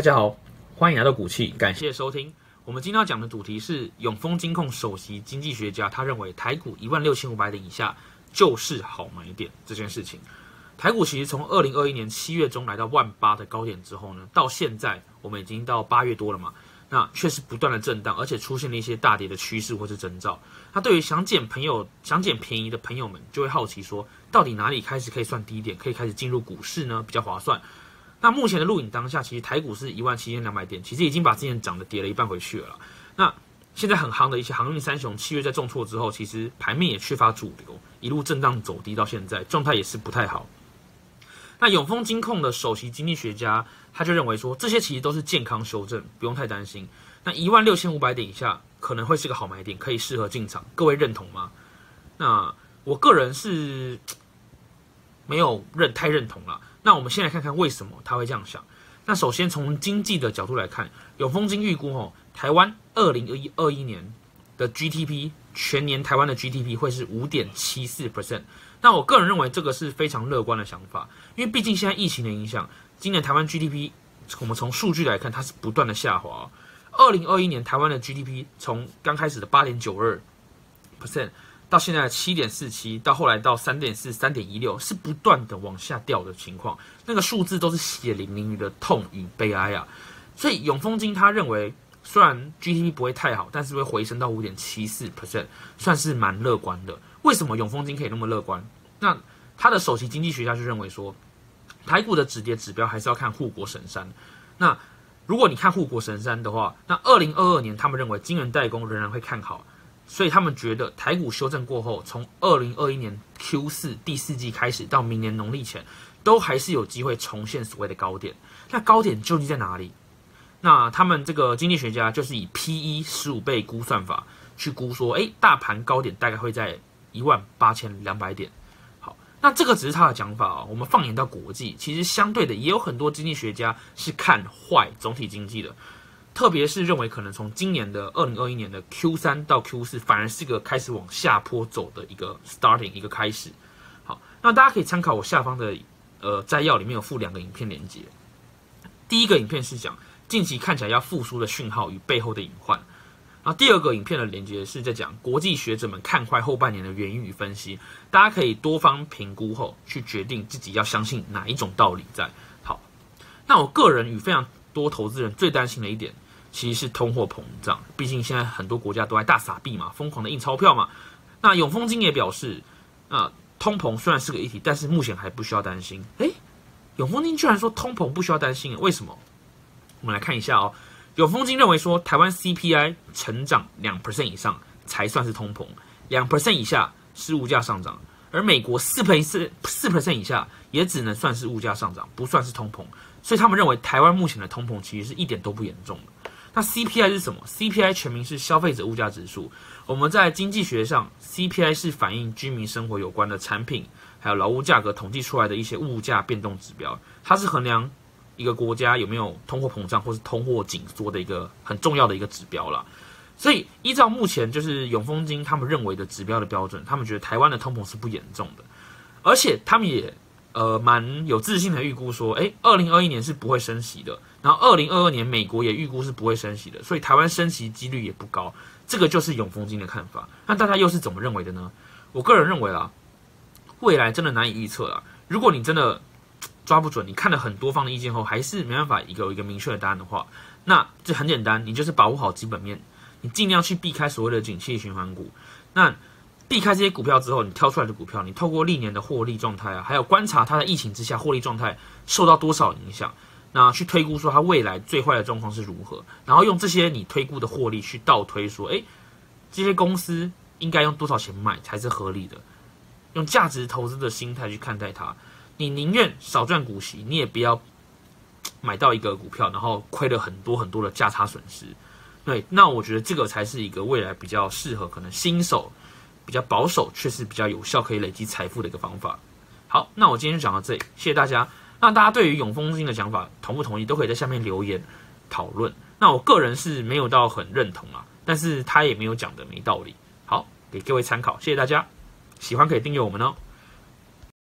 大家好，欢迎来到股气，感谢收听。我们今天要讲的主题是永丰金控首席经济学家，他认为台股一万六千五百点以下就是好买点这件事情。台股其实从二零二一年七月中来到万八的高点之后呢，到现在我们已经到八月多了嘛，那确实不断的震荡，而且出现了一些大跌的趋势或是征兆。那对于想捡朋友、想捡便宜的朋友们，就会好奇说，到底哪里开始可以算低点，可以开始进入股市呢？比较划算。那目前的录影当下，其实台股是一万七千两百点，其实已经把之前涨的跌了一半回去了。那现在很夯的一些航运三雄，七月在重挫之后，其实盘面也缺乏主流，一路震荡走低到现在，状态也是不太好。那永丰金控的首席经济学家，他就认为说，这些其实都是健康修正，不用太担心。那一万六千五百点以下可能会是个好买点，可以适合进场。各位认同吗？那我个人是没有认太认同了。那我们先来看看为什么他会这样想。那首先从经济的角度来看，永丰金预估哦，台湾二零二一二一年的 GDP 全年台湾的 GDP 会是五点七四 percent。那我个人认为这个是非常乐观的想法，因为毕竟现在疫情的影响，今年台湾 GDP 我们从数据来看，它是不断的下滑。二零二一年台湾的 GDP 从刚开始的八点九二 percent 到现在七点四七，到后来到三点四、三点一六，是不断的往下掉的情况。那个数字都是血淋淋的痛与悲哀啊！所以永丰金他认为，虽然 GDP 不会太好，但是会回升到五点七四 percent，算是蛮乐观的。为什么永丰金可以那么乐观？那他的首席经济学家就认为说，台股的止跌指标还是要看护国神山。那如果你看护国神山的话，那二零二二年他们认为晶圆代工仍然会看好，所以他们觉得台股修正过后，从二零二一年 Q 四第四季开始到明年农历前，都还是有机会重现所谓的高点。那高点究竟在哪里？那他们这个经济学家就是以 P E 十五倍估算法去估说，诶，大盘高点大概会在。一万八千两百点，好，那这个只是他的讲法啊。我们放眼到国际，其实相对的也有很多经济学家是看坏总体经济的，特别是认为可能从今年的二零二一年的 Q 三到 Q 四，反而是一个开始往下坡走的一个 starting 一个开始。好，那大家可以参考我下方的呃摘要里面有附两个影片连接。第一个影片是讲近期看起来要复苏的讯号与背后的隐患。然后第二个影片的连接是在讲国际学者们看坏后半年的原因与分析，大家可以多方评估后去决定自己要相信哪一种道理在。好，那我个人与非常多投资人最担心的一点，其实是通货膨胀。毕竟现在很多国家都在大撒币嘛，疯狂的印钞票嘛。那永丰金也表示，啊，通膨虽然是个议题，但是目前还不需要担心。诶，永丰金居然说通膨不需要担心，为什么？我们来看一下哦。永丰金认为说，台湾 CPI 成长两 percent 以上才算是通膨，两 percent 以下是物价上涨，而美国四 percent 四四 percent 以下也只能算是物价上涨，不算是通膨。所以他们认为台湾目前的通膨其实是一点都不严重的。那 CPI 是什么？CPI 全名是消费者物价指数。我们在经济学上，CPI 是反映居民生活有关的产品还有劳务价格统计出来的一些物价变动指标，它是衡量。一个国家有没有通货膨胀或是通货紧缩的一个很重要的一个指标了，所以依照目前就是永丰金他们认为的指标的标准，他们觉得台湾的通膨是不严重的，而且他们也呃蛮有自信的预估说，诶，二零二一年是不会升息的，然后二零二二年美国也预估是不会升息的，所以台湾升息几率也不高，这个就是永丰金的看法。那大家又是怎么认为的呢？我个人认为啊，未来真的难以预测了。如果你真的抓不准，你看了很多方的意见后，还是没办法有一个明确的答案的话，那这很简单，你就是保护好基本面，你尽量去避开所谓的景气循环股。那避开这些股票之后，你挑出来的股票，你透过历年的获利状态啊，还有观察它在疫情之下获利状态受到多少影响，那去推估说它未来最坏的状况是如何，然后用这些你推估的获利去倒推说，诶，这些公司应该用多少钱买才是合理的，用价值投资的心态去看待它。你宁愿少赚股息，你也不要买到一个股票，然后亏了很多很多的价差损失。对，那我觉得这个才是一个未来比较适合可能新手比较保守，却是比较有效可以累积财富的一个方法。好，那我今天就讲到这里，谢谢大家。那大家对于永丰基金的想法同不同意，都可以在下面留言讨论。那我个人是没有到很认同啊，但是他也没有讲的没道理。好，给各位参考，谢谢大家。喜欢可以订阅我们哦。